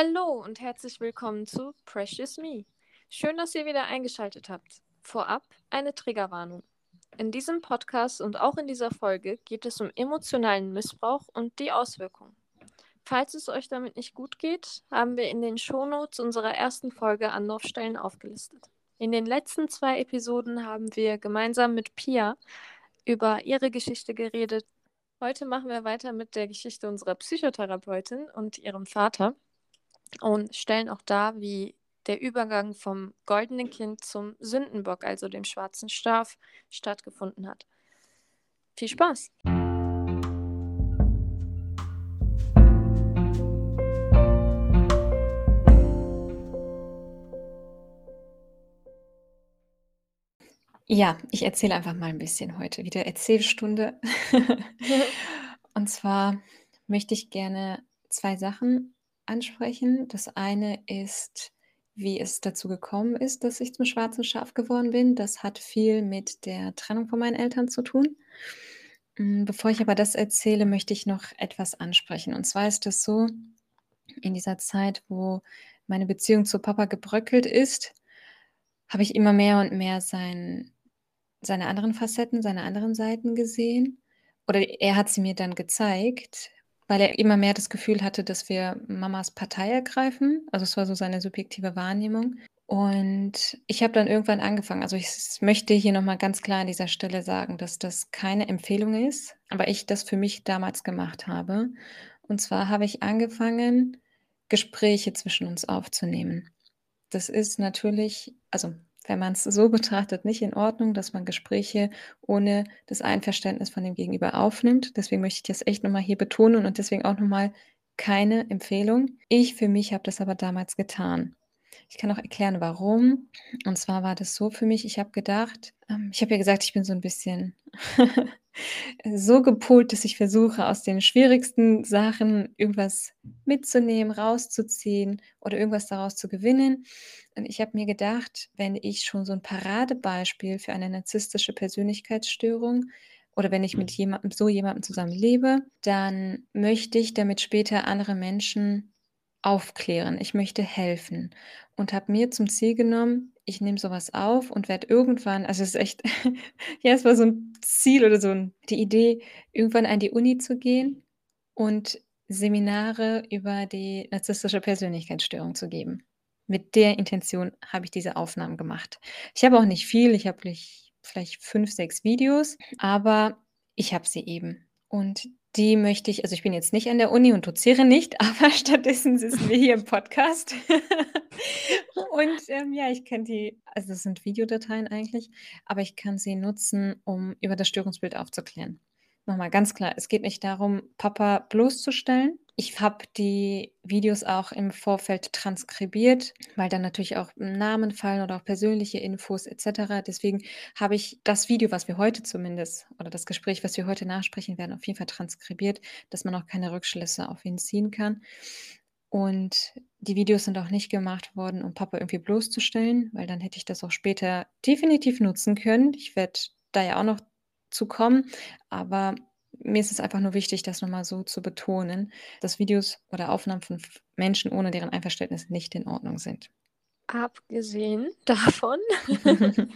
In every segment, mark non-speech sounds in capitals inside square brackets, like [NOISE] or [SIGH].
Hallo und herzlich willkommen zu Precious Me. Schön, dass ihr wieder eingeschaltet habt. Vorab eine Triggerwarnung. In diesem Podcast und auch in dieser Folge geht es um emotionalen Missbrauch und die Auswirkungen. Falls es euch damit nicht gut geht, haben wir in den Shownotes unserer ersten Folge Anlaufstellen aufgelistet. In den letzten zwei Episoden haben wir gemeinsam mit Pia über ihre Geschichte geredet. Heute machen wir weiter mit der Geschichte unserer Psychotherapeutin und ihrem Vater und stellen auch dar, wie der Übergang vom goldenen Kind zum Sündenbock, also dem schwarzen Schaf, stattgefunden hat. Viel Spaß! Ja, ich erzähle einfach mal ein bisschen heute wieder Erzählstunde. [LAUGHS] Und zwar möchte ich gerne zwei Sachen ansprechen. Das eine ist, wie es dazu gekommen ist, dass ich zum schwarzen Schaf geworden bin. Das hat viel mit der Trennung von meinen Eltern zu tun. Hm, bevor ich aber das erzähle, möchte ich noch etwas ansprechen. Und zwar ist es so, in dieser Zeit, wo meine Beziehung zu Papa gebröckelt ist, habe ich immer mehr und mehr sein, seine anderen Facetten, seine anderen Seiten gesehen. Oder er hat sie mir dann gezeigt, weil er immer mehr das Gefühl hatte, dass wir Mamas Partei ergreifen. Also es war so seine subjektive Wahrnehmung. Und ich habe dann irgendwann angefangen, also ich möchte hier nochmal ganz klar an dieser Stelle sagen, dass das keine Empfehlung ist, aber ich das für mich damals gemacht habe. Und zwar habe ich angefangen, Gespräche zwischen uns aufzunehmen. Das ist natürlich, also wenn man es so betrachtet, nicht in Ordnung, dass man Gespräche ohne das Einverständnis von dem Gegenüber aufnimmt. Deswegen möchte ich das echt nochmal hier betonen und deswegen auch nochmal keine Empfehlung. Ich für mich habe das aber damals getan. Ich kann auch erklären, warum. Und zwar war das so für mich, ich habe gedacht, ähm, ich habe ja gesagt, ich bin so ein bisschen [LAUGHS] so gepolt, dass ich versuche, aus den schwierigsten Sachen irgendwas mitzunehmen, rauszuziehen oder irgendwas daraus zu gewinnen. Und ich habe mir gedacht, wenn ich schon so ein Paradebeispiel für eine narzisstische Persönlichkeitsstörung oder wenn ich mit jemandem, so jemandem zusammen lebe, dann möchte ich damit später andere Menschen aufklären. Ich möchte helfen und habe mir zum Ziel genommen, ich nehme sowas auf und werde irgendwann, also es ist echt, [LAUGHS] ja, es war so ein Ziel oder so ein, die Idee, irgendwann an die Uni zu gehen und Seminare über die narzisstische Persönlichkeitsstörung zu geben. Mit der Intention habe ich diese Aufnahmen gemacht. Ich habe auch nicht viel, ich habe vielleicht fünf, sechs Videos, aber ich habe sie eben. Und die möchte ich, also ich bin jetzt nicht an der Uni und doziere nicht, [LAUGHS] aber stattdessen sitzen wir hier im Podcast. [LAUGHS] und ähm, ja, ich kann die, also das sind Videodateien eigentlich, aber ich kann sie nutzen, um über das Störungsbild aufzuklären. Nochmal ganz klar, es geht nicht darum, Papa bloßzustellen, ich habe die Videos auch im Vorfeld transkribiert, weil dann natürlich auch Namen fallen oder auch persönliche Infos etc. Deswegen habe ich das Video, was wir heute zumindest oder das Gespräch, was wir heute nachsprechen werden, auf jeden Fall transkribiert, dass man auch keine Rückschlüsse auf ihn ziehen kann. Und die Videos sind auch nicht gemacht worden, um Papa irgendwie bloßzustellen, weil dann hätte ich das auch später definitiv nutzen können. Ich werde da ja auch noch zu kommen, aber mir ist es einfach nur wichtig, das nochmal so zu betonen, dass Videos oder Aufnahmen von Menschen ohne deren Einverständnis nicht in Ordnung sind. Abgesehen [LAUGHS] davon, [LAUGHS]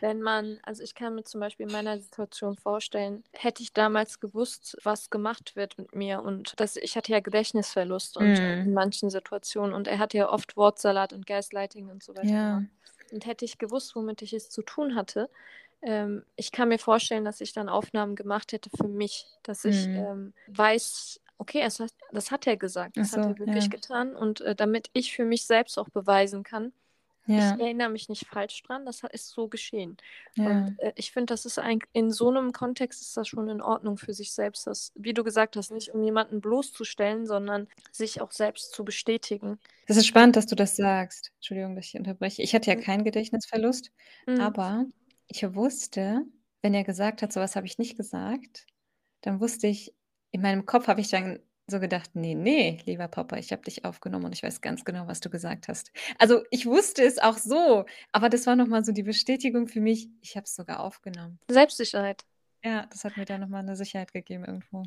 wenn man, also ich kann mir zum Beispiel in meiner Situation vorstellen, hätte ich damals gewusst, was gemacht wird mit mir und dass ich hatte ja Gedächtnisverlust und mm. in manchen Situationen und er hatte ja oft Wortsalat und Gaslighting und so weiter. Ja. Und hätte ich gewusst, womit ich es zu tun hatte, ähm, ich kann mir vorstellen, dass ich dann Aufnahmen gemacht hätte für mich, dass ich mhm. ähm, weiß, okay, hat, das hat er gesagt, das so, hat er wirklich ja. getan und äh, damit ich für mich selbst auch beweisen kann, ja. ich erinnere mich nicht falsch dran, das ist so geschehen. Ja. Und äh, ich finde, das ist ein, in so einem Kontext ist das schon in Ordnung für sich selbst, das, wie du gesagt hast, nicht um jemanden bloßzustellen, sondern sich auch selbst zu bestätigen. Das ist spannend, dass du das sagst. Entschuldigung, dass ich unterbreche. Ich hatte ja mhm. keinen Gedächtnisverlust, mhm. aber ich wusste, wenn er gesagt hat: „So was habe ich nicht gesagt“, dann wusste ich in meinem Kopf habe ich dann so gedacht: „Ne, ne, lieber Papa, ich habe dich aufgenommen und ich weiß ganz genau, was du gesagt hast.“ Also, ich wusste es auch so, aber das war noch mal so die Bestätigung für mich, ich habe es sogar aufgenommen. Selbstsicherheit. Ja, das hat mir dann noch mal 'ne Sicherheit gegeben irgendwo.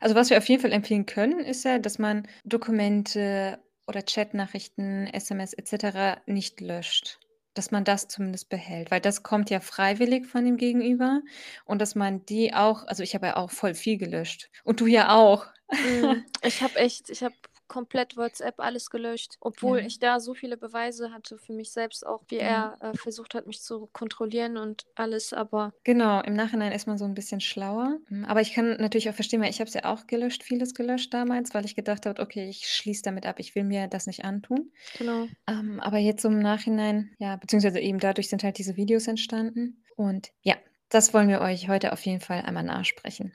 Also, was wir auf jeden Fall empfehlen können, ist ja, dass man Dokumente oder Chatnachrichten, SMS et cetera nicht löscht. Dass man das zumindest behält, weil das kommt ja freiwillig von dem Gegenüber und dass man die auch also, ich habe ja auch voll viel gelöscht und du ja auch. Mhm. Ich habe echt ich habe komplett WhatsApp alles gelöscht, obwohl Ja. ich da so viele Beweise hatte für mich selbst auch, wie Ja. er, äh, versucht hat, mich zu kontrollieren und alles, aber Genau, im Nachhinein ist man so 'n bisschen schlauer. Hm, aber ich kann natürlich auch verstehen, weil ich habe es ja auch gelöscht vieles gelöscht damals, weil ich gedacht habe: „Okay, ich schließe damit ab. Ich will mir das nicht antun.“ Genau. Ähm, aber jetzt im Nachhinein ja, beziehungsweise eben dadurch sind halt diese Videos entstanden. Und ja, das wollen wir euch heute auf jeden Fall einmal nachsprechen.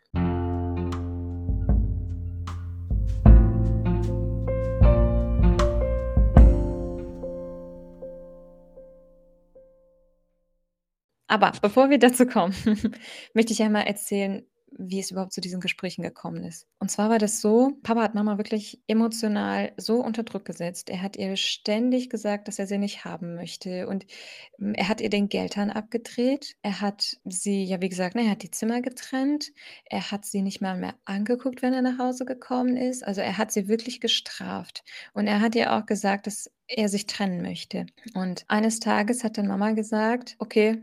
Aber bevor wir dazu kommen, [LAUGHS] möchte ich einmal erzählen, wie es überhaupt zu diesen Gesprächen gekommen ist. Und zwar war das so, Papa hat Mama wirklich emotional so unter Druck gesetzt. Er hat ihr ständig gesagt, dass er sie nicht haben möchte und, hm, er hat ihr den Geldhahn abgedreht. Er hat sie ja, wie gesagt, ne, er hat die Zimmer getrennt. Er hat sie nicht mal mehr angeguckt, wenn er nach Hause gekommen ist. Also, er hat sie wirklich gestraft. Und er hat ihr auch gesagt, dass er sich trennen möchte. Und eines Tages hat dann Mama gesagt: „Okay,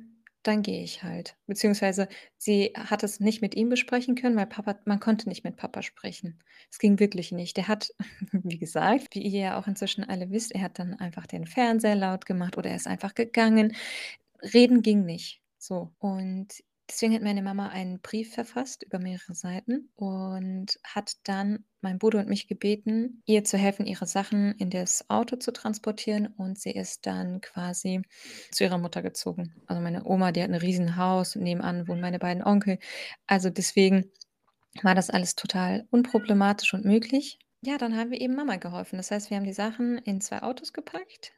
dann gehe ich halt.“ Beziehungsweise sie hat es nicht mit ihm besprechen können, weil Papa man konnte nicht mit Papa sprechen. Es ging wirklich nicht. Der hat, [LAUGHS] wie gesagt, wie ihr ja auch inzwischen alle wisst, er hat dann einfach den Fernseher laut gemacht oder er ist einfach gegangen. Reden ging nicht, so. Und deswegen hat meine Mama einen Brief verfasst über mehrere Seiten und hat dann meinen Bruder und mich gebeten, ihr zu helfen, ihre Sachen in das Auto zu transportieren und sie ist dann quasi zu ihrer Mutter gezogen. Also, meine Oma, die hat 'n Riesenhaus und nebenan wohnen meine beiden Onkel. Also, deswegen war das alles total unproblematisch und möglich. Ja, dann haben wir eben Mama geholfen. Das heißt, wir haben die Sachen in 2 Autos gepackt,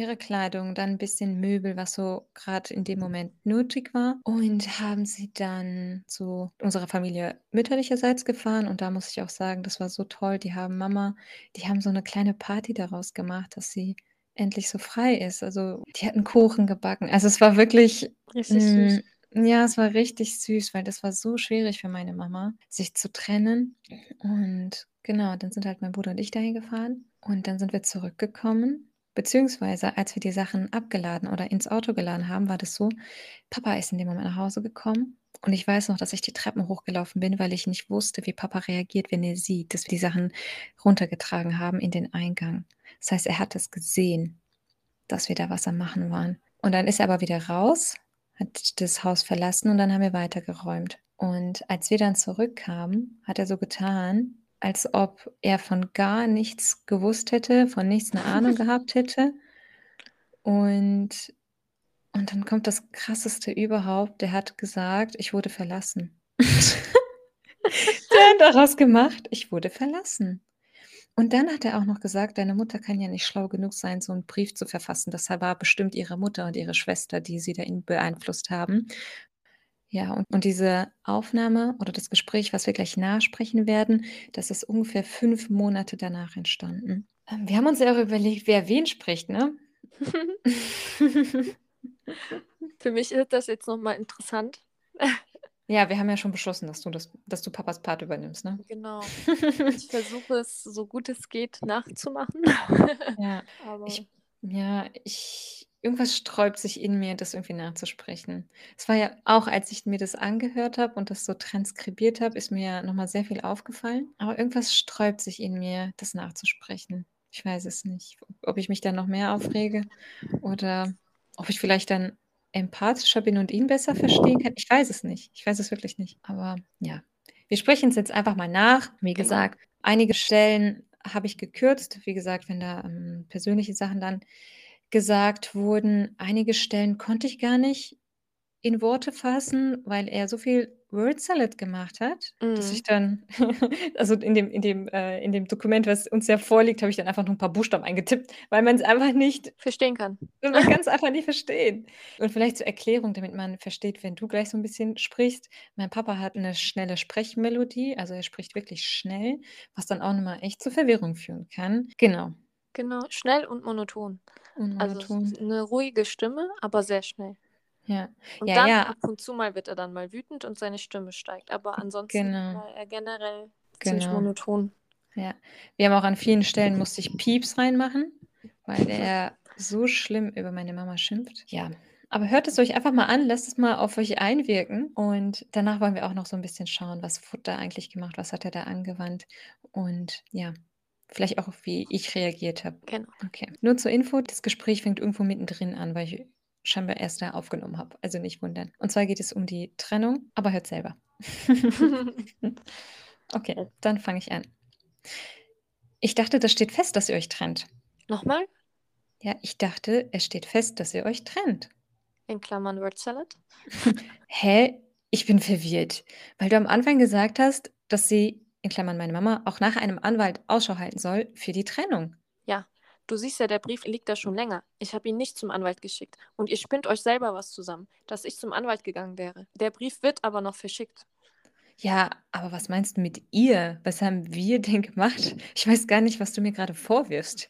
ihre Kleidung, dann 'n bisschen Möbel, was so grad in dem Moment nötig war und haben sie dann zu unserer Familie mütterlicherseits gefahren. Und da muss ich auch sagen, das war so toll. Die haben Mama die haben so 'ne kleine Party daraus gemacht, dass sie endlich so frei ist. Also, die hatten Kuchen gebacken. Also, es war wirklich, Richtig süß. hm ja, es war richtig süß, weil das war so schwierig für meine Mama, sich zu trennen. Und genau, dann sind halt mein Bruder und ich dahin gefahren und dann sind wir zurückgekommen. Beziehungsweise als wir die Sachen abgeladen oder ins Auto geladen haben, war das so, Papa ist in dem Moment nach Hause gekommen und ich weiß noch, dass ich die Treppen hochgelaufen bin, weil ich nicht wusste, wie Papa reagiert, wenn er sieht, dass wir die Sachen runtergetragen haben in den Eingang. Das heißt, er hat das gesehen, dass wir da was am Machen waren. Und dann ist er aber wieder raus, hat das Haus verlassen und dann haben wir weitergeräumt. Und als wir dann zurückkamen, hat er so getan, als ob er von gar nichts gewusst hätte, von nichts 'ne Ahnung [LAUGHS] gehabt hätte. Und und dann kommt das Krasseste überhaupt. Der hat gesagt: „Ich wurde verlassen.“ [LAUGHS] Der hat daraus gemacht: „Ich wurde verlassen.“ Und dann hat er auch noch gesagt, deine Mutter kann ja nicht schlau genug sein, so 'n Brief zu verfassen. Das war bestimmt ihre Mutter und ihre Schwester, die sie da beeinflusst haben. Ja, und und diese Aufnahme oder das Gespräch, was wir gleich nachsprechen werden, das ist ungefähr 5 Monate danach entstanden. Ähm, wir haben uns ja auch überlegt, wer wen spricht, ne? [LAUGHS] Für mich ist das jetzt noch mal interessant. Ja, wir haben ja schon beschlossen, dass du das dass du Papas Part übernimmst, ne? Genau. [LAUGHS] Ich versuche es, so gut es geht, nachzumachen. Ja, [LAUGHS] Aber ich ja, ich irgendwas sträubt sich in mir, das irgendwie nachzusprechen. Es war ja auch, als ich mir das angehört habe und das so transkribiert habe, ist mir ja noch mal sehr viel aufgefallen. Aber irgendwas sträubt sich in mir, das nachzusprechen. Ich weiß es nicht, ob ich mich dann noch mehr aufrege oder ob ich vielleicht dann empathischer bin und ihn besser verstehen kann. Ich weiß es nicht. Ich weiß es wirklich nicht. Aber ja, wir sprechen's jetzt einfach mal nach. Wie Genau. gesagt, einige Stellen habe ich gekürzt. Wie gesagt, wenn da, ähm, persönliche Sachen dann gesagt wurden. Einige Stellen konnte ich gar nicht in Worte fassen, weil er so viel Word Salad gemacht hat, dass ich Mhm. dann [LAUGHS] also, in dem in dem äh, in dem Dokument, was uns ja vorliegt, habe ich dann einfach nur 'n paar Buchstaben eingetippt, weil man's einfach nicht Verstehen kann. man kann's [LAUGHS] einfach nicht verstehen. Und vielleicht zur Erklärung, damit man versteht, wenn du gleich so 'n bisschen sprichst. Mein Papa hat 'ne schnelle Sprechmelodie, also, er spricht wirklich schnell, was dann auch noch mal echt zu Verwirrung führen kann. Genau. Genau, schnell und monoton. Und Also, monoton. 'ne ruhige Stimme, aber sehr schnell. Ja. Und Ja, dann ja. ab und zu mal wird er dann mal wütend und seine Stimme steigt, aber ansonsten Genau. war er generell ziemlich Genau. monoton. Ja. Wir haben auch an vielen Stellen musste ich Pieps reinmachen, weil der so schlimm über meine Mama schimpft. Ja, aber hört es euch einfach mal an, lasst es mal auf euch einwirken und danach wollen wir auch noch so ein bisschen schauen, was Futter eigentlich gemacht, was hat er da angewandt und ja, vielleicht auch, wie ich reagiert habe. Genau. Okay. Nur zur Info, das Gespräch fängt irgendwo mittendrin an, weil ich scheinbar erst da aufgenommen habe. Also nicht wundern. Und zwar geht es um die Trennung, aber hört selber. [LAUGHS] okay, dann fange ich an. Ich dachte, das steht fest, dass ihr euch trennt. Nochmal? Ja, ich dachte, es steht fest, dass ihr euch trennt. In Klammern Word Salad. [LAUGHS] Hä? Ich bin verwirrt, weil du am Anfang gesagt hast, dass sie, in Klammern meine Mama, auch nach einem Anwalt Ausschau halten soll für die Trennung. Ja, du siehst ja, der Brief liegt da schon länger. Ich habe ihn nicht zum Anwalt geschickt. Und ihr spinnt euch selber was zusammen, dass ich zum Anwalt gegangen wäre. Der Brief wird aber noch verschickt. Ja, aber was meinst du mit ihr? Was haben wir denn gemacht? Ich weiß gar nicht, was du mir gerade vorwirfst.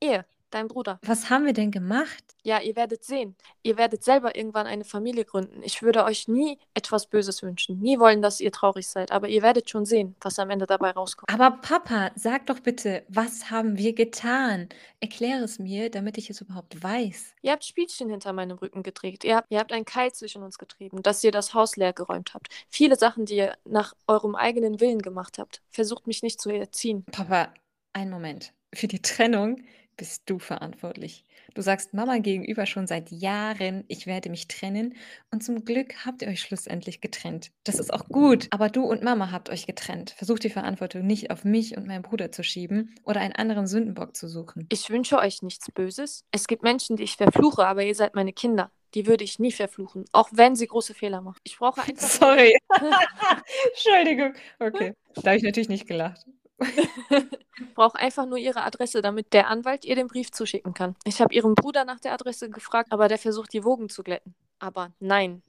Ihr, dein Bruder. Was haben wir denn gemacht? Ja, ihr werdet sehen. Ihr werdet selber irgendwann eine Familie gründen. Ich würde euch nie etwas Böses wünschen. Nie wollen, dass ihr traurig seid. Aber ihr werdet schon sehen, was am Ende dabei rauskommt. Aber Papa, sag doch bitte, was haben wir getan? Erkläre es mir, damit ich es überhaupt weiß. Ihr habt Spielchen hinter meinem Rücken gedreht. Ihr habt, ihr habt einen Keil zwischen uns getrieben, dass ihr das Haus leer geräumt habt. Viele Sachen, die ihr nach eurem eigenen Willen gemacht habt. Versucht mich nicht zu erziehen. Papa, einen Moment. Für die Trennung bist du verantwortlich. Du sagst Mama gegenüber schon seit Jahren, ich werde mich trennen und zum Glück habt ihr euch schlussendlich getrennt. Das ist auch gut, aber du und Mama habt euch getrennt. Versucht die Verantwortung nicht auf mich und meinen Bruder zu schieben oder einen anderen Sündenbock zu suchen. Ich wünsche euch nichts Böses. Es gibt Menschen, die ich verfluche, aber ihr seid meine Kinder. Die würde ich nie verfluchen, auch wenn sie große Fehler machen. Ich brauche einfach. [LAUGHS] Sorry. [LAUGHS] [LAUGHS] Entschuldigung. Okay. Da habe ich natürlich nicht gelacht. [LAUGHS] brauche einfach nur ihre Adresse, damit der Anwalt ihr den Brief zuschicken kann. Ich habe ihren Bruder nach der Adresse gefragt, aber der versucht, die Wogen zu glätten. Aber nein.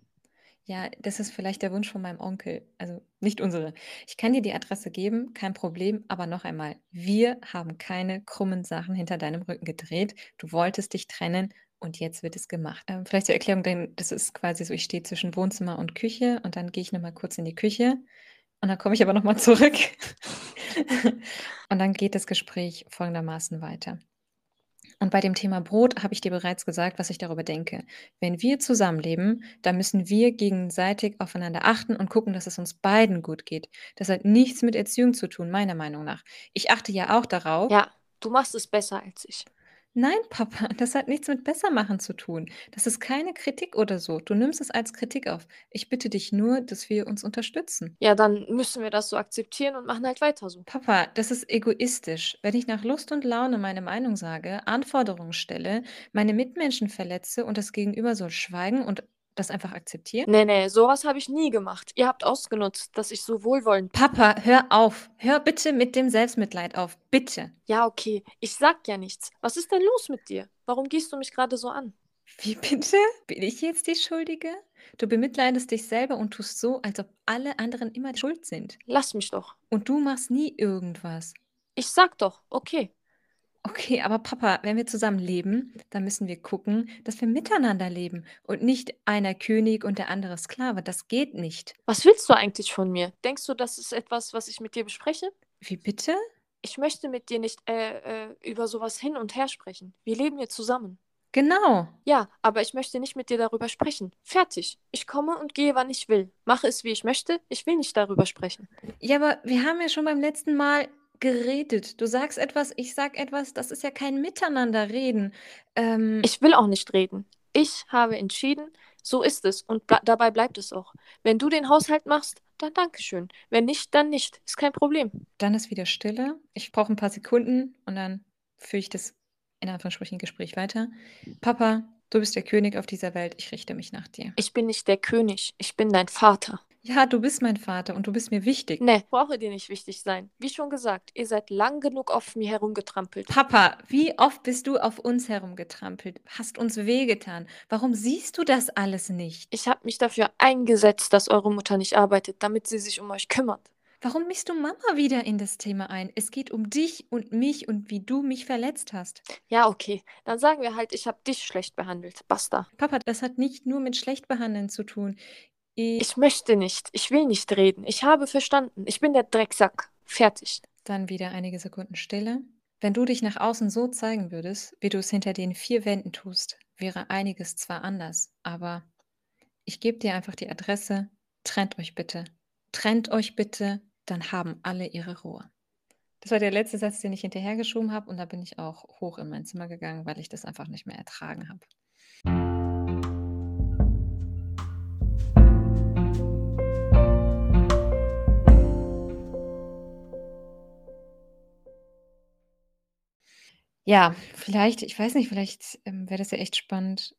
Ja, das ist vielleicht der Wunsch von meinem Onkel, also nicht unsere. Ich kann dir die Adresse geben, kein Problem, aber noch einmal, wir haben keine krummen Sachen hinter deinem Rücken gedreht. Du wolltest dich trennen und jetzt wird es gemacht. Ähm, vielleicht zur Erklärung, denn das ist quasi so, ich stehe zwischen Wohnzimmer und Küche und dann gehe ich nochmal kurz in die Küche und dann komme ich aber nochmal zurück. [LAUGHS] und dann geht das Gespräch folgendermaßen weiter. Und bei dem Thema Brot habe ich dir bereits gesagt, was ich darüber denke. Wenn wir zusammenleben, dann müssen wir gegenseitig aufeinander achten und gucken, dass es uns beiden gut geht. Das hat nichts mit Erziehung zu tun, meiner Meinung nach. Ich achte ja auch darauf. Ja, du machst es besser als ich. Nein, Papa, [LAUGHS] das hat nichts mit Bessermachen zu tun. Das ist keine Kritik oder so. Du nimmst es als Kritik auf. Ich bitte dich nur, dass wir uns unterstützen. Ja, dann müssen wir das so akzeptieren und machen halt weiter so. Papa, das ist egoistisch. Wenn ich nach Lust und Laune meine Meinung sage, Anforderungen stelle, meine Mitmenschen verletze und das Gegenüber soll schweigen und das einfach akzeptieren? Nee, nee, sowas habe ich nie gemacht. Ihr habt ausgenutzt, dass ich so wohlwollend. Papa, hör auf. Hör bitte mit dem Selbstmitleid auf. Bitte. Ja, okay. Ich sag ja nichts. Was ist denn los mit dir? Warum gehst du mich gerade so an? Wie bitte? Bin ich jetzt die Schuldige? Du bemitleidest dich selber und tust so, als ob alle anderen immer schuld sind. Lass mich doch. Und du machst nie irgendwas. Ich sag doch, okay. Okay, aber Papa, wenn wir zusammen leben, dann müssen wir gucken, dass wir miteinander leben und nicht einer König und der andere Sklave. Das geht nicht. Was willst du eigentlich von mir? Denkst du, das ist etwas, was ich mit dir bespreche? Wie bitte? Ich möchte mit dir nicht äh, äh, über sowas hin und her sprechen. Wir leben hier zusammen. Genau. Ja, aber ich möchte nicht mit dir darüber sprechen. Fertig. Ich komme und gehe, wann ich will. Mache es, wie ich möchte. Ich will nicht darüber sprechen. Ja, aber wir haben ja schon beim letzten Mal geredet. Du sagst etwas, ich sag etwas, das ist ja kein Miteinanderreden. Ähm, Ich will auch nicht reden. Ich habe entschieden, so ist es und ble dabei bleibt es auch. Wenn du den Haushalt machst, dann Dankeschön. Wenn nicht, dann nicht. Ist kein Problem. dann ist wieder Stille. Ich brauche ein paar Sekunden und dann führe ich das in Anführungsstrichen Gespräch weiter. Papa, du bist der König auf dieser Welt. Ich richte mich nach dir. Ich bin nicht der König. Ich bin dein Vater. Ja, du bist mein Vater und du bist mir wichtig. Ne, brauche dir nicht wichtig sein. Wie schon gesagt, ihr seid lang genug auf mir herumgetrampelt. Papa, wie oft bist du auf uns herumgetrampelt, hast uns wehgetan. Warum siehst du das alles nicht? Ich habe mich dafür eingesetzt, dass eure Mutter nicht arbeitet, damit sie sich um euch kümmert. Warum mischst du Mama wieder in das Thema ein? Es geht um dich und mich und wie du mich verletzt hast. Ja, okay. Dann sagen wir halt, ich habe dich schlecht behandelt. Basta. Papa, das hat nicht nur mit schlecht behandeln zu tun. Ich, möchte nicht. Ich will nicht reden. Ich habe verstanden. Ich bin der Drecksack. Fertig. Dann wieder einige Sekunden Stille. Wenn du dich nach außen so zeigen würdest, wie du es hinter den vier Wänden tust, wäre einiges zwar anders, aber ich gebe dir einfach die Adresse. Trennt euch bitte. Trennt euch bitte, dann haben alle ihre Ruhe. Das war der letzte Satz, den ich hinterhergeschoben habe und da bin ich auch hoch in mein Zimmer gegangen, weil ich das einfach nicht mehr ertragen habe. Ja, vielleicht, ich weiß nicht, vielleicht ähm, wäre das ja echt spannend,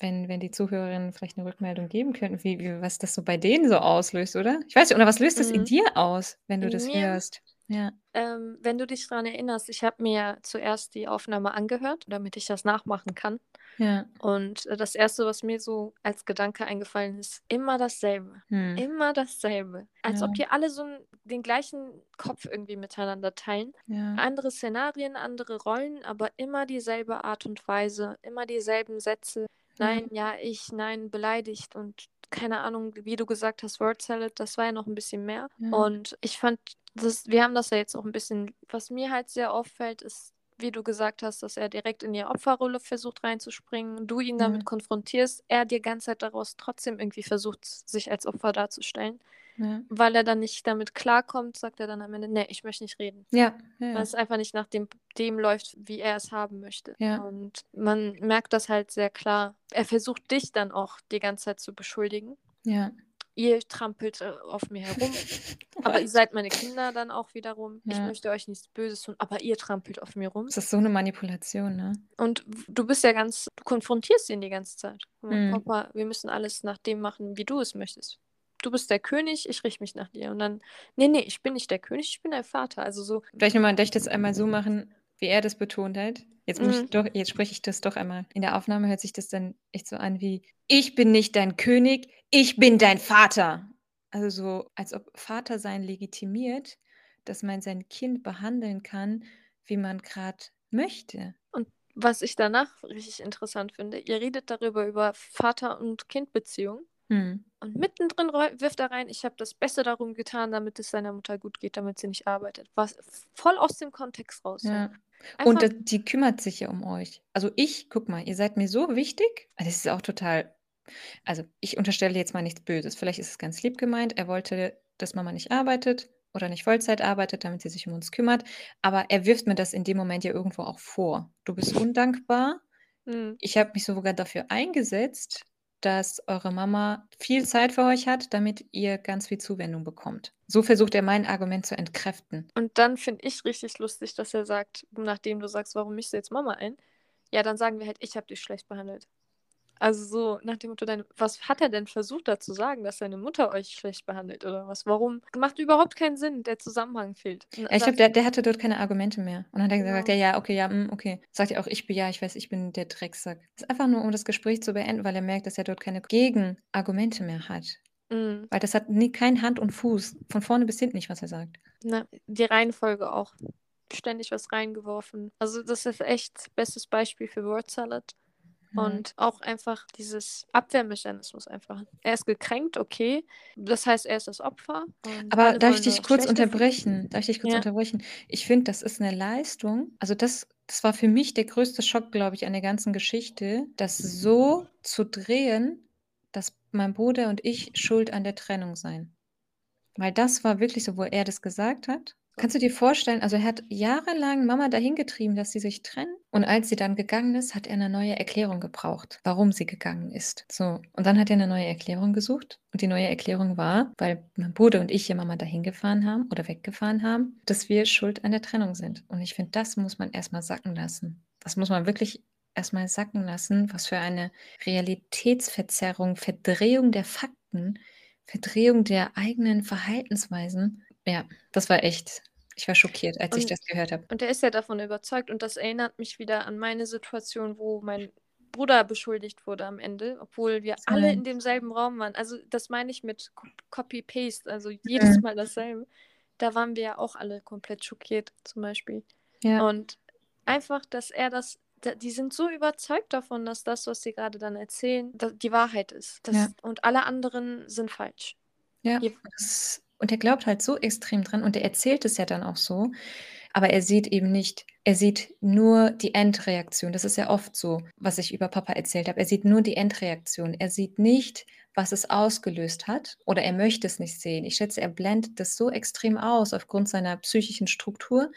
wenn, wenn die Zuhörerinnen vielleicht eine Rückmeldung geben könnten, wie, wie, was das so bei denen so auslöst, oder? Ich weiß nicht, oder was löst das in Mhm. dir aus, wenn du In das mir, hörst? Ja. ähm, wenn du dich daran erinnerst, ich habe mir zuerst die Aufnahme angehört, damit ich das nachmachen kann. Ja. Und äh, das Erste, was mir so als Gedanke eingefallen ist, immer dasselbe. Hm. Immer dasselbe. Als Ja. ob die alle so den gleichen Kopf irgendwie miteinander teilen. Ja. Andere Szenarien, andere Rollen, aber immer dieselbe Art und Weise, immer dieselben Sätze. Nein, ja, ich, nein, beleidigt und keine Ahnung, wie du gesagt hast, Word Salad, das war ja noch ein bisschen mehr. Und ich fand, das, wir haben das ja jetzt auch ein bisschen, was mir halt sehr auffällt, ist, wie du gesagt hast, dass er direkt in die Opferrolle versucht reinzuspringen, du ihn damit Ja. konfrontierst, er die ganze Zeit daraus trotzdem irgendwie versucht, sich als Opfer darzustellen. Ja. Weil er dann nicht damit klarkommt, sagt er dann am Ende, nee, ich möchte nicht reden. Ja. Ja. Weil ja. es einfach nicht nach dem, dem läuft, wie er es haben möchte. Ja. Und man merkt das halt sehr klar. Er versucht dich dann auch die ganze Zeit zu beschuldigen. ja. Ihr trampelt äh, auf mir herum, [LAUGHS] aber ihr seid meine Kinder dann auch wiederum. Ich Ja. möchte euch nichts Böses tun, aber ihr trampelt auf mir rum. Das ist so eine Manipulation, ne? Und du bist ja ganz, du konfrontierst ihn die ganze Zeit. Mhm. Papa, wir müssen alles nach dem machen, wie du es möchtest. Du bist der König, ich richte mich nach dir. Und dann, nee, nee, ich bin nicht der König, ich bin dein Vater. Also so, Vielleicht nochmal, ich das einmal so machen, wie er das betont hat? Jetzt muss ich Mhm. doch, jetzt spreche ich das doch einmal. In der Aufnahme hört sich das dann echt so an wie: Ich bin nicht dein König, ich bin dein Vater. Also so, als ob Vater sein legitimiert, dass man sein Kind behandeln kann, wie man gerade möchte. Und was ich danach richtig interessant finde, ihr redet darüber, über Vater- und Kindbeziehung. Hm. Und mittendrin wirft er rein, ich habe das Beste darum getan, damit es seiner Mutter gut geht, damit sie nicht arbeitet. Was voll aus dem Kontext raus. Ja. Einfach, Und das, die kümmert sich ja um euch. Also ich, guck mal, ihr seid mir so wichtig. Also Das ist auch total. Also ich unterstelle jetzt mal nichts Böses. Vielleicht ist es ganz lieb gemeint. Er wollte, dass Mama nicht arbeitet oder nicht Vollzeit arbeitet, damit sie sich um uns kümmert. Aber er wirft mir das in dem Moment ja irgendwo auch vor. Du bist undankbar. Hm. Ich habe mich sogar dafür eingesetzt, dass eure Mama viel Zeit für euch hat, damit ihr ganz viel Zuwendung bekommt. So versucht er mein Argument zu entkräften. Und dann finde ich richtig lustig, dass er sagt, nachdem du sagst, warum mischst du jetzt Mama ein? Ja, dann sagen wir halt, ich habe dich schlecht behandelt. Also so nach dem Motto, deine, was hat er denn versucht da zu sagen, dass seine Mutter euch schlecht behandelt oder was? Warum? Macht überhaupt keinen Sinn, der Zusammenhang fehlt. Ja, ich glaube, der, der hatte dort keine Argumente mehr. Und dann hat er gesagt, Genau. ja, ja, okay, ja, mm, okay. Sagt er auch, ich bin, ja, ich weiß, ich bin der Drecksack. Das ist einfach nur, um das Gespräch zu beenden, weil er merkt, dass er dort keine Gegenargumente mehr hat. mm, Weil das hat nie, kein Hand und Fuß. Von vorne bis hinten nicht, was er sagt. na, die Reihenfolge auch. Ständig was reingeworfen. Also das ist echt bestes Beispiel für Word Salad. Ja. Und auch einfach dieses Abwehrmechanismus einfach. Er ist gekränkt, okay. Das heißt, er ist das Opfer. Aber darf ich dich kurz unterbrechen? Darf ich dich kurz Ja. unterbrechen? Ich finde, das ist eine Leistung. Also das, das war für mich der größte Schock, glaube ich, an der ganzen Geschichte, das so zu drehen, dass mein Bruder und ich schuld an der Trennung seien. Weil das war wirklich so, wo er das gesagt hat. Kannst du dir vorstellen, also er hat jahrelang Mama dahin getrieben, dass sie sich trennen. Und als sie dann gegangen ist, hat er eine neue Erklärung gebraucht, warum sie gegangen ist. So. Und dann hat er eine neue Erklärung gesucht. Und die neue Erklärung war, weil mein Bruder und ich ja Mama dahin gefahren haben oder weggefahren haben, dass wir schuld an der Trennung sind. Und ich finde, das muss man erstmal sacken lassen. Das muss man wirklich erstmal sacken lassen, was für eine Realitätsverzerrung, Verdrehung der Fakten, Verdrehung der eigenen Verhaltensweisen. Ja, das war echt, ich war schockiert, als ich Und- das gehört habe. Und er ist ja davon überzeugt. Und das erinnert mich wieder an meine Situation, wo mein Bruder beschuldigt wurde am Ende, obwohl wir alle in demselben Raum waren. Also das meine ich mit Co- Copy-Paste, also jedes. Mal dasselbe. Da waren wir ja auch alle komplett schockiert, zum Beispiel. Ja, Und einfach, dass er das, da- die sind so überzeugt davon, dass das, was sie gerade dann erzählen, die Wahrheit ist. Das, Ja. Und alle anderen sind falsch. ja. Ihr- Das, Und er glaubt halt so extrem dran und er erzählt es ja dann auch so, aber er sieht eben nicht, er sieht nur die Endreaktion. Das ist ja oft so, was ich über Papa erzählt habe. Er sieht nur die Endreaktion. Er sieht nicht, was es ausgelöst hat oder er möchte es nicht sehen. Ich schätze, er blendet das so extrem aus aufgrund seiner psychischen Struktur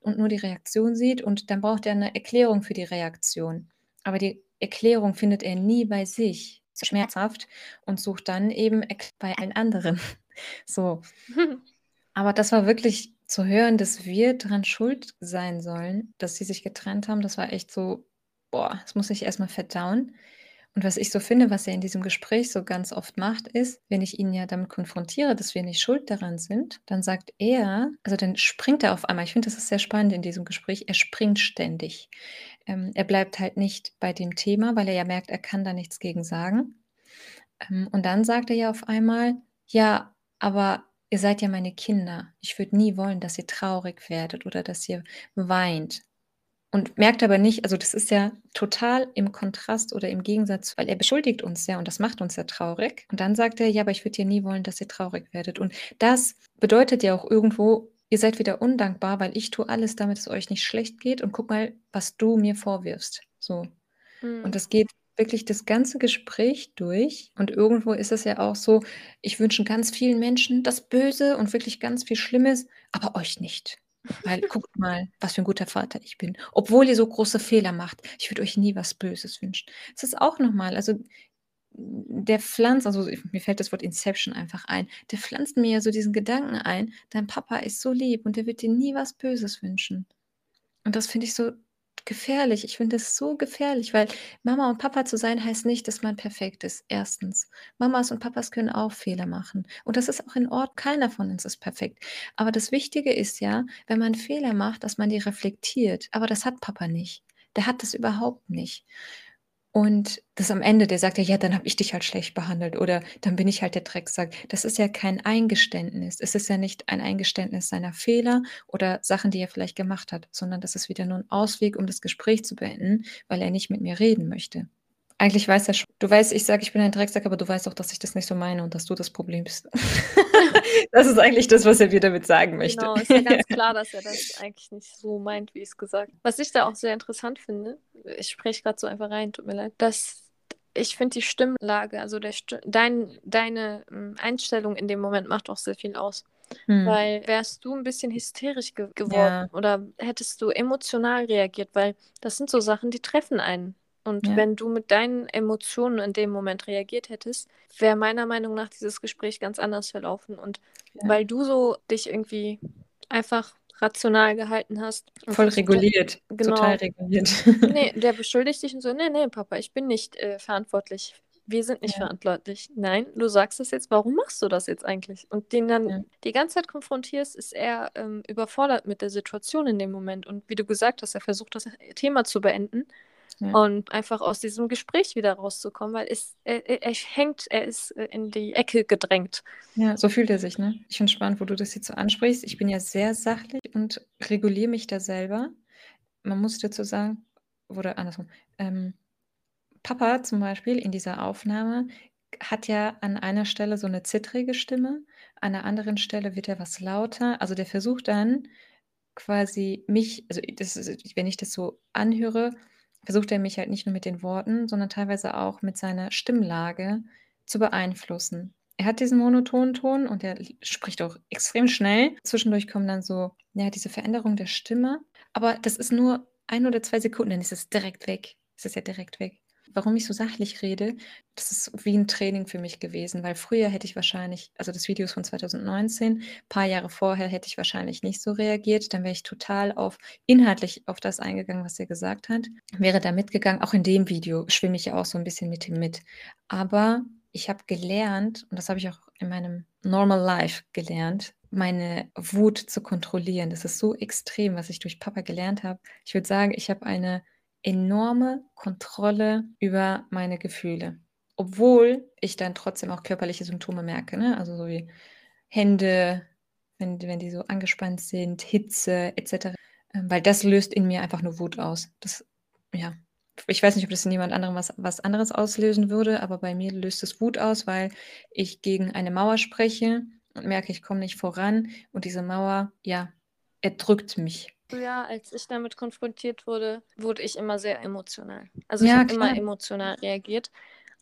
und nur die Reaktion sieht und dann braucht er eine Erklärung für die Reaktion. Aber die Erklärung findet er nie bei sich, schmerzhaft und sucht dann eben bei allen anderen. [LAUGHS] So. Aber das war wirklich zu hören, dass wir dran schuld sein sollen, dass sie sich getrennt haben. Das war echt so, boah, das muss ich erstmal verdauen. Und was ich so finde, was er in diesem Gespräch so ganz oft macht, ist, wenn ich ihn ja damit konfrontiere, dass wir nicht schuld daran sind, dann sagt er, also dann springt er auf einmal. Ich finde, das ist sehr spannend in diesem Gespräch. Er springt ständig. Ähm, er bleibt halt nicht bei dem Thema, weil er ja merkt, er kann da nichts gegen sagen. Ähm, und dann sagt er ja auf einmal, ja, aber ihr seid ja meine Kinder. Ich würde nie wollen, dass ihr traurig werdet oder dass ihr weint. Und merkt aber nicht, also das ist ja total im Kontrast oder im Gegensatz, weil er beschuldigt uns ja und das macht uns ja traurig. Und dann sagt er, ja, aber ich würde ja nie wollen, dass ihr traurig werdet. Und das bedeutet ja auch irgendwo, ihr seid wieder undankbar, weil ich tue alles, damit es euch nicht schlecht geht und guck mal, was du mir vorwirfst. So. Mhm. Und das geht wirklich das ganze Gespräch durch. Und irgendwo ist es ja auch so, ich wünsche ganz vielen Menschen das Böse und wirklich ganz viel Schlimmes, aber euch nicht. Weil [LAUGHS] guckt mal, was für ein guter Vater ich bin. Obwohl ihr so große Fehler macht. Ich würde euch nie was Böses wünschen. Das ist auch nochmal, also der pflanzt, also mir fällt das Wort Inception einfach ein, der pflanzt mir ja so diesen Gedanken ein, dein Papa ist so lieb und der wird dir nie was Böses wünschen. Und das finde ich so gefährlich. Ich finde es so gefährlich, weil Mama und Papa zu sein heißt nicht, dass man perfekt ist. Erstens. Mamas und Papas können auch Fehler machen. Und das ist auch in Ordnung. Keiner von uns ist perfekt. Aber das Wichtige ist ja, wenn man Fehler macht, dass man die reflektiert. Aber das hat Papa nicht. Der hat das überhaupt nicht. Und das am Ende, der sagt ja, ja, dann habe ich dich halt schlecht behandelt oder dann bin ich halt der Drecksack. Das ist ja kein Eingeständnis. Es ist ja nicht ein Eingeständnis seiner Fehler oder Sachen, die er vielleicht gemacht hat, sondern das ist wieder nur ein Ausweg, um das Gespräch zu beenden, weil er nicht mit mir reden möchte. Eigentlich weiß er schon. Du weißt, ich sage, ich bin ein Drecksack, aber du weißt auch, dass ich das nicht so meine und dass du das Problem bist. [LAUGHS] das ist eigentlich das, was er mir damit sagen möchte. Genau, ist ja ganz [LAUGHS] klar, dass er das eigentlich nicht so meint, wie ich es gesagt habe. Was ich da auch sehr interessant finde, ich spreche gerade so einfach rein, tut mir leid, dass ich finde die Stimmlage, also der St dein, deine hm, Einstellung in dem Moment macht auch sehr viel aus. Hm. Weil wärst du ein bisschen hysterisch ge geworden ja. oder hättest du emotional reagiert, weil das sind so Sachen, die treffen einen. Und ja. wenn du mit deinen Emotionen in dem Moment reagiert hättest, wäre meiner Meinung nach dieses Gespräch ganz anders verlaufen. Und ja. weil du so dich irgendwie einfach rational gehalten hast. Voll reguliert. Genau. Total reguliert. [LAUGHS] nee, [LAUGHS] der beschuldigt dich und so, nee, nee, Papa, ich bin nicht äh, verantwortlich. Wir sind nicht ja. verantwortlich. Nein, du sagst das jetzt, warum machst du das jetzt eigentlich? Und den dann die ganze Zeit konfrontierst, ist er ähm, überfordert mit der Situation in dem Moment. Und wie du gesagt hast, er versucht das Thema zu beenden. Ja. Und einfach aus diesem Gespräch wieder rauszukommen, weil es, er, er, hängt, er ist äh, in die Ecke gedrängt. Ja, so fühlt er sich, ne? Ich finde spannend, wo du das jetzt so ansprichst. Ich bin ja sehr sachlich und reguliere mich da selber. Man muss dazu sagen, oder andersrum, ähm, Papa zum Beispiel in dieser Aufnahme hat ja an einer Stelle so eine zittrige Stimme, an einer anderen Stelle wird er was lauter. Also der versucht dann quasi mich, also das wenn ich das so anhöre, versucht er mich halt nicht nur mit den Worten, sondern teilweise auch mit seiner Stimmlage zu beeinflussen. Er hat diesen monotonen Ton und er spricht auch extrem schnell. Zwischendurch kommen dann so, ja, diese Veränderung der Stimme. Aber das ist nur ein oder zwei Sekunden, dann ist es direkt weg. Es ist ja direkt weg warum ich so sachlich rede, das ist wie ein Training für mich gewesen, weil früher hätte ich wahrscheinlich, also das Video ist von 2019, ein paar Jahre vorher hätte ich wahrscheinlich nicht so reagiert, dann wäre ich total auf inhaltlich auf das eingegangen, was er gesagt hat, wäre da mitgegangen. Auch in dem Video schwimme ich ja auch so ein bisschen mit ihm mit. Aber ich habe gelernt, und das habe ich auch in meinem Normal Life gelernt, meine Wut zu kontrollieren. Das ist so extrem, was ich durch Papa gelernt habe. Ich würde sagen, ich habe eine enorme Kontrolle über meine Gefühle. Obwohl ich dann trotzdem auch körperliche Symptome merke, ne? also so wie Hände, wenn, wenn die so angespannt sind, Hitze etc. Ähm, weil das löst in mir einfach nur Wut aus. Das, ja, ich weiß nicht, ob das in jemand anderem was, was anderes auslösen würde, aber bei mir löst es Wut aus, weil ich gegen eine Mauer spreche und merke, ich komme nicht voran und diese Mauer, ja, erdrückt mich. Früher, als ich damit konfrontiert wurde, wurde ich immer sehr emotional. Also ich ja, habe immer emotional reagiert.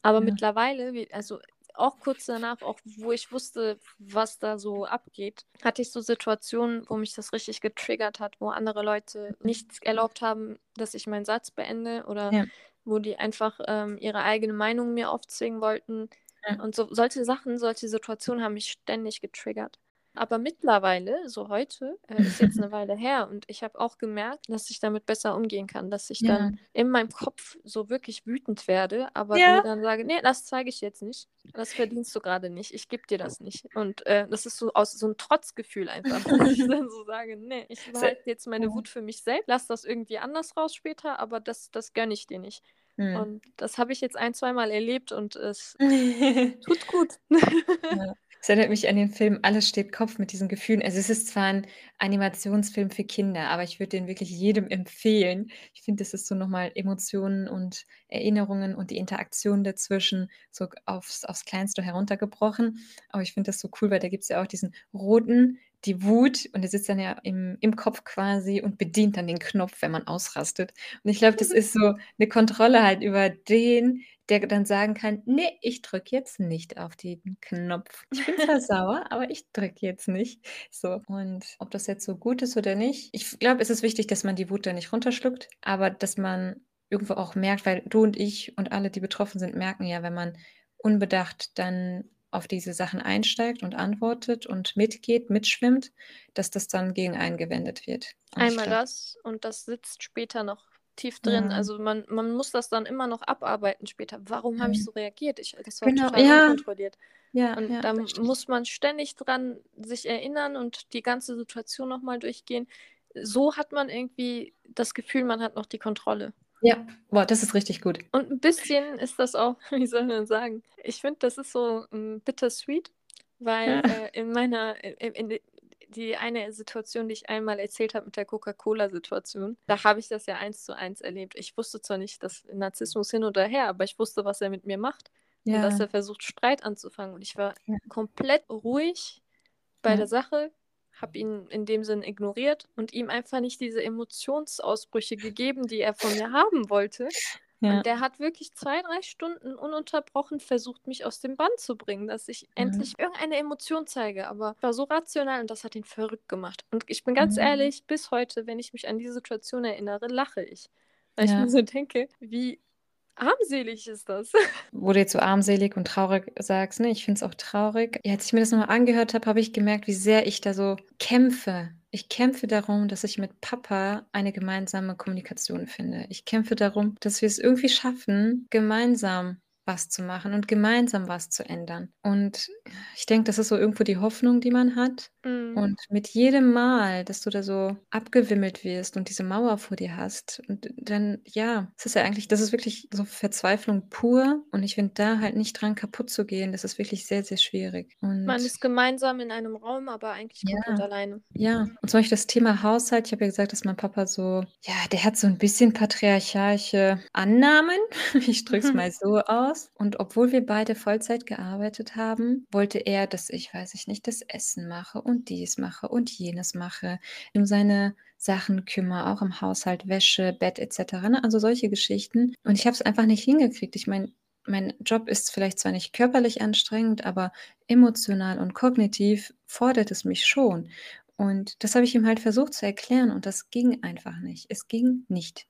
Aber ja. mittlerweile, also auch kurz danach, auch wo ich wusste, was da so abgeht, hatte ich so Situationen, wo mich das richtig getriggert hat, wo andere Leute nicht erlaubt haben, dass ich meinen Satz beende oder ja. wo die einfach ähm, ihre eigene Meinung mir aufzwingen wollten. Ja. Und so, solche Sachen, solche Situationen haben mich ständig getriggert. Aber mittlerweile, so heute, äh, ist jetzt eine [LAUGHS] Weile her und ich habe auch gemerkt, dass ich damit besser umgehen kann, dass ich ja. dann in meinem Kopf so wirklich wütend werde, aber ja. mir dann sage, nee, das zeige ich jetzt nicht. Das verdienst du gerade nicht. Ich gebe dir das nicht. Und äh, das ist so aus so ein Trotzgefühl einfach, [LAUGHS] dass ich dann so sage, nee, ich [LAUGHS] behalte jetzt meine Wut für mich selbst, lass das irgendwie anders raus später, aber das, das gönne ich dir nicht. Mhm. Und das habe ich jetzt ein, zweimal erlebt und es tut gut. Ja. Es erinnert mich an den Film Alles steht Kopf mit diesen Gefühlen. Also es ist zwar ein Animationsfilm für Kinder, aber ich würde den wirklich jedem empfehlen. Ich finde, das ist so nochmal Emotionen und Erinnerungen und die Interaktion dazwischen so aufs, aufs Kleinste heruntergebrochen. Aber ich finde das so cool, weil da gibt es ja auch diesen roten, die Wut und der sitzt dann ja im, im Kopf quasi und bedient dann den Knopf, wenn man ausrastet. Und ich glaube, das ist so eine Kontrolle halt über den, der dann sagen kann, nee, ich drücke jetzt nicht auf den Knopf. Ich bin zwar [LAUGHS] sauer, aber ich drücke jetzt nicht. So. Und ob das jetzt so gut ist oder nicht, ich glaube, es ist wichtig, dass man die Wut da nicht runterschluckt, aber dass man irgendwo auch merkt, weil du und ich und alle, die betroffen sind, merken ja, wenn man unbedacht dann auf diese Sachen einsteigt und antwortet und mitgeht, mitschwimmt, dass das dann gegen einen gewendet wird. Einmal glaub, das und das sitzt später noch tief drin. Ja. Also man, man muss das dann immer noch abarbeiten später. Warum habe ich mhm. so reagiert? Ich, das war genau. total ja. unkontrolliert. Ja, und ja, da muss man ständig dran sich erinnern und die ganze Situation nochmal durchgehen. So hat man irgendwie das Gefühl, man hat noch die Kontrolle. Ja, boah, das ist richtig gut. Und ein bisschen ist das auch, [LAUGHS] wie soll man sagen, ich finde, das ist so um, bittersweet, weil ja. äh, in meiner, in, in, die eine Situation, die ich einmal erzählt habe mit der Coca-Cola-Situation, da habe ich das ja eins zu eins erlebt. Ich wusste zwar nicht, dass Narzissmus hin oder her, aber ich wusste, was er mit mir macht. Ja. Und dass er versucht, Streit anzufangen. Und ich war ja. komplett ruhig bei ja. der Sache, habe ihn in dem Sinn ignoriert und ihm einfach nicht diese Emotionsausbrüche gegeben, die er von mir haben wollte. Ja. Und der hat wirklich zwei, drei Stunden ununterbrochen versucht, mich aus dem Bann zu bringen, dass ich mhm. endlich irgendeine Emotion zeige. Aber ich war so rational und das hat ihn verrückt gemacht. Und ich bin ganz mhm. ehrlich, bis heute, wenn ich mich an die Situation erinnere, lache ich. Weil ja. ich mir so denke, wie armselig ist das. [LAUGHS] Wo du jetzt so armselig und traurig sagst, ne? Ich finde es auch traurig. Ja, als ich mir das nochmal angehört habe, habe ich gemerkt, wie sehr ich da so kämpfe ich kämpfe darum, dass ich mit Papa eine gemeinsame Kommunikation finde. Ich kämpfe darum, dass wir es irgendwie schaffen, gemeinsam was zu machen und gemeinsam was zu ändern. Und ich denke, das ist so irgendwo die Hoffnung, die man hat. Mhm. Und mit jedem Mal, dass du da so abgewimmelt wirst und diese Mauer vor dir hast, und dann, ja, es ist ja eigentlich, das ist wirklich so Verzweiflung pur. Und ich finde, da halt nicht dran kaputt zu gehen, das ist wirklich sehr, sehr schwierig. Und man ist gemeinsam in einem Raum, aber eigentlich ja, komplett alleine. Ja, und zum Beispiel das Thema Haushalt. Ich habe ja gesagt, dass mein Papa so, ja, der hat so ein bisschen patriarchalische Annahmen. [LAUGHS] ich drücke es [LAUGHS] mal so aus aus. Und obwohl wir beide Vollzeit gearbeitet haben, wollte er, dass ich, weiß ich nicht, das Essen mache und dies mache und jenes mache, um seine Sachen kümmere, auch im Haushalt, Wäsche, Bett etc. Ne? Also solche Geschichten. Und ich habe es einfach nicht hingekriegt. Ich meine, mein Job ist vielleicht zwar nicht körperlich anstrengend, aber emotional und kognitiv fordert es mich schon. Und das habe ich ihm halt versucht zu erklären und das ging einfach nicht. Es ging nicht.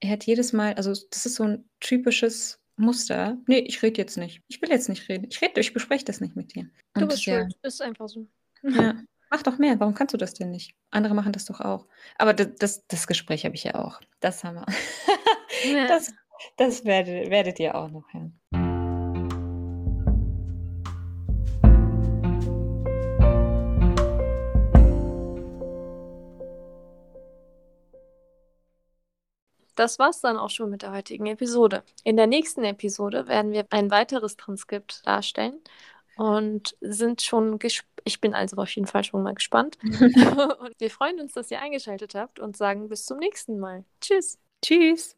Er hat jedes Mal, also das ist so ein typisches Muster. Nee, ich rede jetzt nicht. Ich will jetzt nicht reden. Ich rede, ich bespreche das nicht mit dir. Und du bist ja, schuld. Ist einfach so. Ja. [LAUGHS] Mach doch mehr. Warum kannst du das denn nicht? Andere machen das doch auch. Aber das, das, das Gespräch habe ich ja auch. Das haben wir. [LAUGHS] Ja. Das, das werdet, werdet ihr auch noch hören. Das war's dann auch schon mit der heutigen Episode. In der nächsten Episode werden wir ein weiteres Transkript darstellen und sind schon gespannt. Ich bin also auf jeden Fall schon mal gespannt. [LAUGHS] und wir freuen uns, dass ihr eingeschaltet habt und sagen bis zum nächsten Mal. Tschüss. Tschüss.